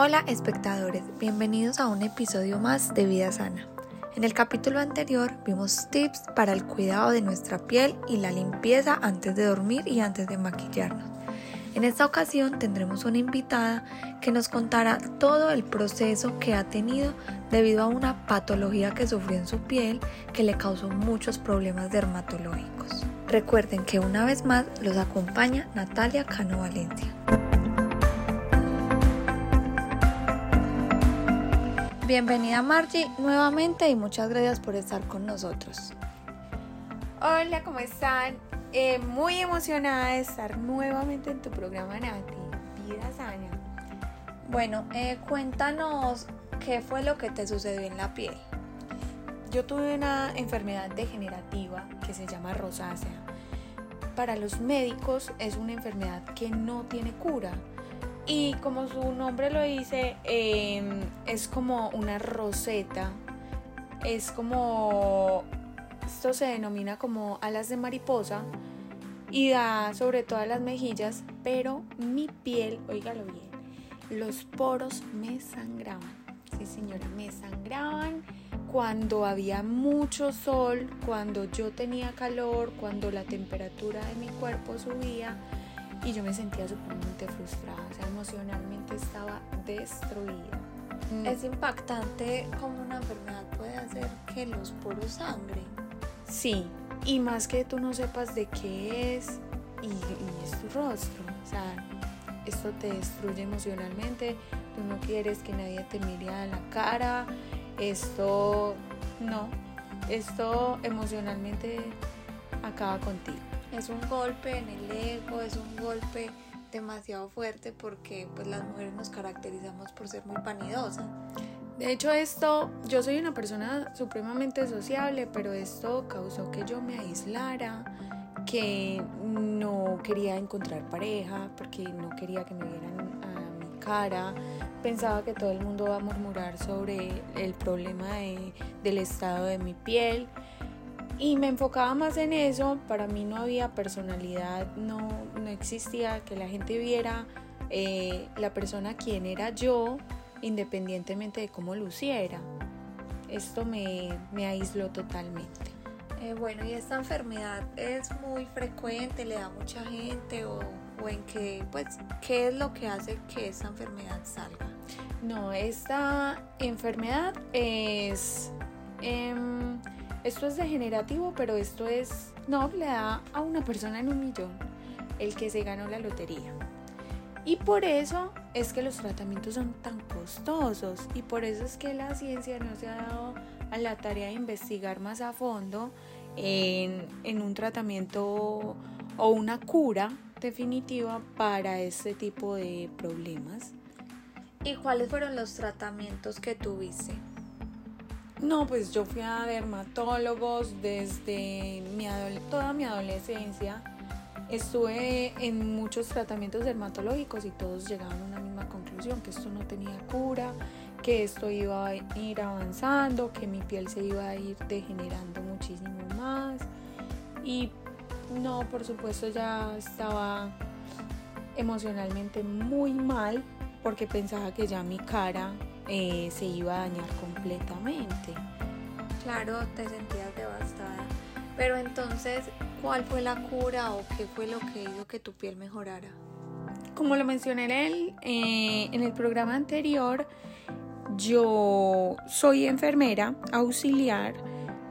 Hola espectadores, bienvenidos a un episodio más de Vida Sana. En el capítulo anterior vimos tips para el cuidado de nuestra piel y la limpieza antes de dormir y antes de maquillarnos. En esta ocasión tendremos una invitada que nos contará todo el proceso que ha tenido debido a una patología que sufrió en su piel que le causó muchos problemas dermatológicos. Recuerden que una vez más los acompaña Natalia Cano Valencia. Bienvenida Margie nuevamente y muchas gracias por estar con nosotros. Hola, ¿cómo están? Eh, muy emocionada de estar nuevamente en tu programa Nati, Vida Sana. Bueno, eh, cuéntanos qué fue lo que te sucedió en la piel. Yo tuve una enfermedad degenerativa que se llama rosácea. Para los médicos es una enfermedad que no tiene cura y como su nombre lo dice, em, es como una roseta. Es como, esto se denomina como alas de mariposa y da sobre todas las mejillas, pero mi piel, oígalo bien, los poros me sangraban. Sí señora, me sangraban cuando había mucho sol, cuando yo tenía calor, cuando la temperatura de mi cuerpo subía y yo me sentía sumamente frustrada, o sea, emocionalmente estaba destruida. Mm. Es impactante cómo una enfermedad puede hacer que los poros sangren. Sí, y más que tú no sepas de qué es y, y es tu rostro, o sea, esto te destruye emocionalmente, tú no quieres que nadie te mire a la cara, esto no, esto emocionalmente acaba contigo es un golpe en el ego, es un golpe demasiado fuerte porque pues las mujeres nos caracterizamos por ser muy vanidosas. De hecho esto, yo soy una persona supremamente sociable, pero esto causó que yo me aislara, que no quería encontrar pareja, porque no quería que me vieran a mi cara, pensaba que todo el mundo va a murmurar sobre el problema del estado de mi piel y me enfocaba más en eso, para mí no había personalidad, no, no existía que la gente viera eh, la persona quien era yo, independientemente de cómo luciera. Esto me, me aisló totalmente. Eh, bueno, y esta enfermedad es muy frecuente, le da a mucha gente o, o, en qué, pues, qué es lo que hace que esta enfermedad salga. No, esta enfermedad es... Em, esto es degenerativo, pero esto es, no, le da a una persona en un millón el que se ganó la lotería. Y por eso es que los tratamientos son tan costosos y por eso es que la ciencia no se ha dado a la tarea de investigar más a fondo en, en un tratamiento o una cura definitiva para este tipo de problemas. ¿Y cuáles fueron los tratamientos que tuviste? No, pues yo fui a dermatólogos desde mi toda mi adolescencia. Estuve en muchos tratamientos dermatológicos y todos llegaban a una misma conclusión, que esto no tenía cura, que esto iba a ir avanzando, que mi piel se iba a ir degenerando muchísimo más. Y no, por supuesto ya estaba emocionalmente muy mal porque pensaba que ya mi cara eh, se iba a dañar completamente. Claro, te sentías devastada. Pero entonces, ¿cuál fue la cura o qué fue lo que hizo que tu piel mejorara? Como lo mencioné en el, eh, en el programa anterior, yo soy enfermera auxiliar,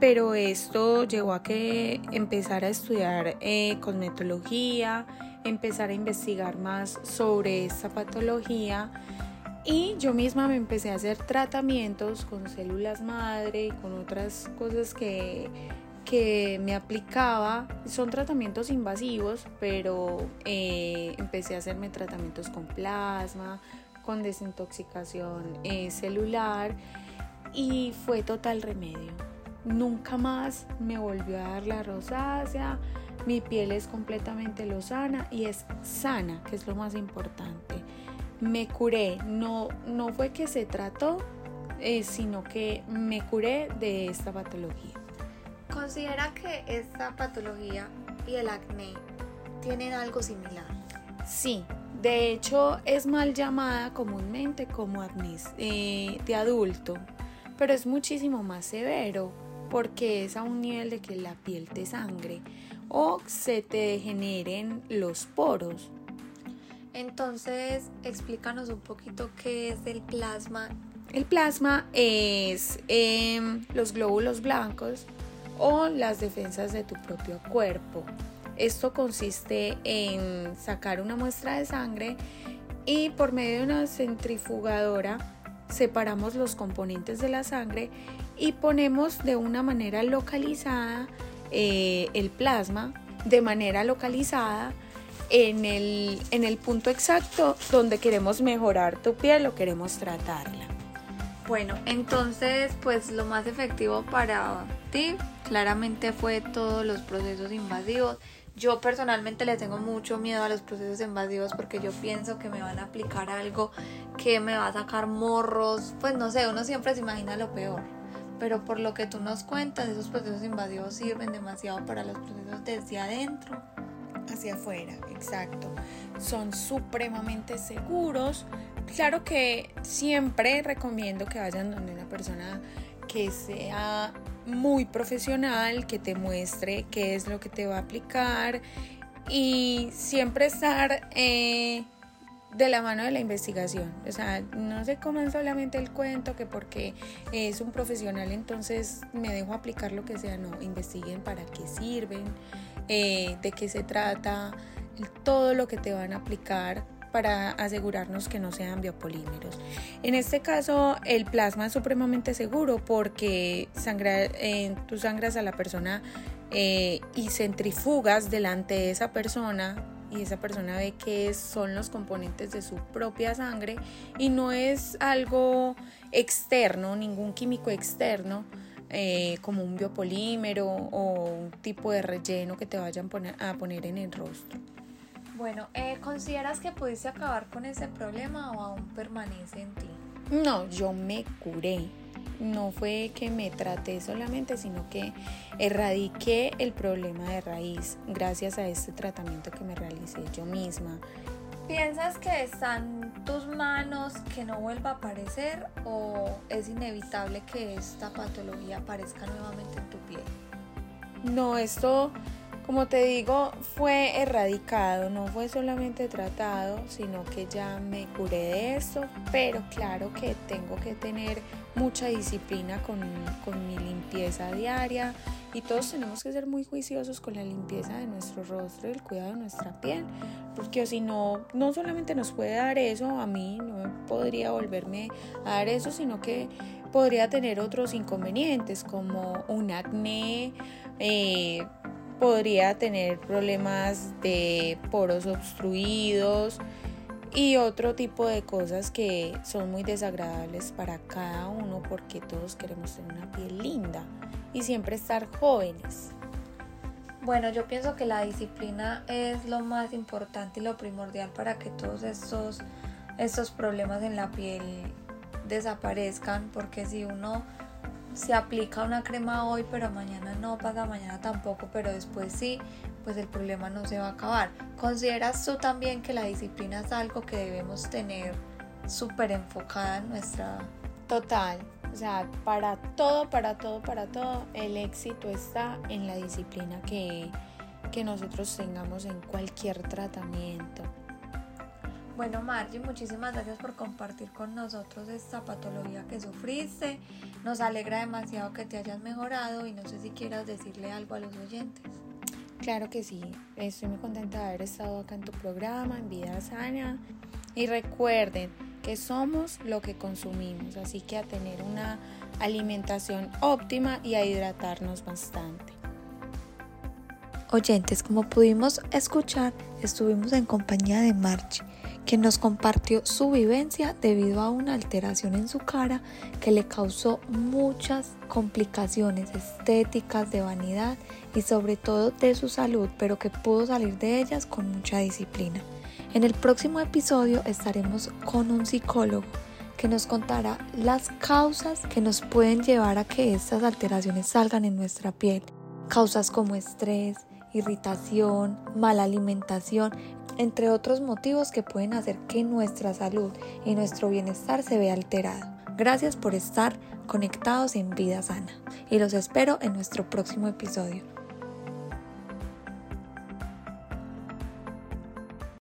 pero esto llevó a que empezara a estudiar eh, cosmetología, empezar a investigar más sobre esta patología y yo misma me empecé a hacer tratamientos con células madre y con otras cosas que, que me aplicaba. Son tratamientos invasivos, pero eh, empecé a hacerme tratamientos con plasma, con desintoxicación eh, celular y fue total remedio. Nunca más me volvió a dar la rosácea, mi piel es completamente lozana y es sana, que es lo más importante me curé, no, no fue que se trató, eh, sino que me curé de esta patología. ¿Considera que esta patología y el acné tienen algo similar? Sí, De hecho, es mal llamada comúnmente como acné eh, de adulto, pero es muchísimo más severo porque es a un nivel de que la piel te sangre o se te degeneren los poros. Entonces, explícanos un poquito qué es el plasma. El plasma es em, los glóbulos blancos o las defensas de tu propio cuerpo. Esto consiste en sacar una muestra de sangre y por medio de una centrifugadora separamos los componentes de la sangre y ponemos de una manera localizada eh, el plasma, de manera localizada en el, en el punto exacto donde queremos mejorar tu piel o queremos tratarla. Bueno, entonces pues lo más efectivo para ti claramente fue todos los procesos invasivos yo personalmente le tengo mucho miedo a los procesos invasivos porque yo pienso que me van a aplicar algo que me va a sacar morros. Pues no sé, uno siempre se imagina lo peor. Pero por lo que tú nos cuentas, esos procesos invasivos sirven demasiado para los procesos desde adentro. Hacia afuera, exacto. Son supremamente seguros. Claro que siempre recomiendo que vayan donde una persona que sea muy profesional que te muestre qué es lo que te va a aplicar y siempre estar eh, de la mano de la investigación. O sea, no se coman solamente el cuento que porque es un profesional entonces me dejo aplicar lo que sea. No, investiguen para qué sirven, eh, de qué se trata, todo lo que te van a aplicar para asegurarnos que no sean biopolímeros. En este caso, el plasma es supremamente seguro porque eh, tú sangras a la persona eh, y centrifugas delante de esa persona y esa persona ve que son los componentes de su propia sangre y no es algo externo, ningún químico externo. Eh, como un biopolímero o un tipo de relleno que te vayan a poner en el rostro. Bueno, eh, ¿consideras que pudiste acabar con ese problema o aún permanece en ti? No, yo me curé. No fue que me traté solamente, sino que erradiqué el problema de raíz gracias a este tratamiento que me realicé yo misma. ¿Piensas que están tus manos que no vuelva a aparecer o es inevitable que esta patología aparezca nuevamente en tu piel? No, esto como te digo, fue erradicado, no fue solamente tratado, sino que ya me curé de eso, pero claro que tengo que tener mucha disciplina con, mi limpieza diaria y todos tenemos que ser muy juiciosos con la limpieza de nuestro rostro y el cuidado de nuestra piel, porque si no, no solamente nos puede dar eso, a mí no podría volverme a dar eso, sino que podría tener otros inconvenientes como un acné, eh, podría tener problemas de poros obstruidos y otro tipo de cosas que son muy desagradables para cada uno porque todos queremos tener una piel linda y siempre estar jóvenes. Bueno, yo pienso que la disciplina es lo más importante y lo primordial para que todos estos, estos problemas en la piel desaparezcan porque si uno se aplica una crema hoy, pero mañana no, pasa mañana tampoco, pero después sí, pues el problema no se va a acabar. ¿Consideras tú también que la disciplina es algo que debemos tener súper enfocada en nuestra... Total, o sea, para todo, para todo, para todo, el éxito está en la disciplina que, que nosotros tengamos en cualquier tratamiento. Bueno, Margie, muchísimas gracias por compartir con nosotros esta patología que sufriste. Nos alegra demasiado que te hayas mejorado y no sé si quieras decirle algo a los oyentes. Claro que sí, estoy muy contenta de haber estado acá en tu programa, en Vida Sana. Y recuerden que somos lo que consumimos, así que a tener una alimentación óptima y a hidratarnos bastante. Oyentes, como pudimos escuchar, estuvimos en compañía de Marchi quien nos compartió su vivencia debido a una alteración en su cara que le causó muchas complicaciones estéticas, de vanidad y sobre todo de su salud, pero que pudo salir de ellas con mucha disciplina. En el próximo episodio estaremos con un psicólogo que nos contará las causas que nos pueden llevar a que estas alteraciones salgan en nuestra piel. Causas como estrés, irritación, mala alimentación, entre otros motivos que pueden hacer que nuestra salud y nuestro bienestar se vea alterado. Gracias por estar conectados en Vida Sana y los espero en nuestro próximo episodio.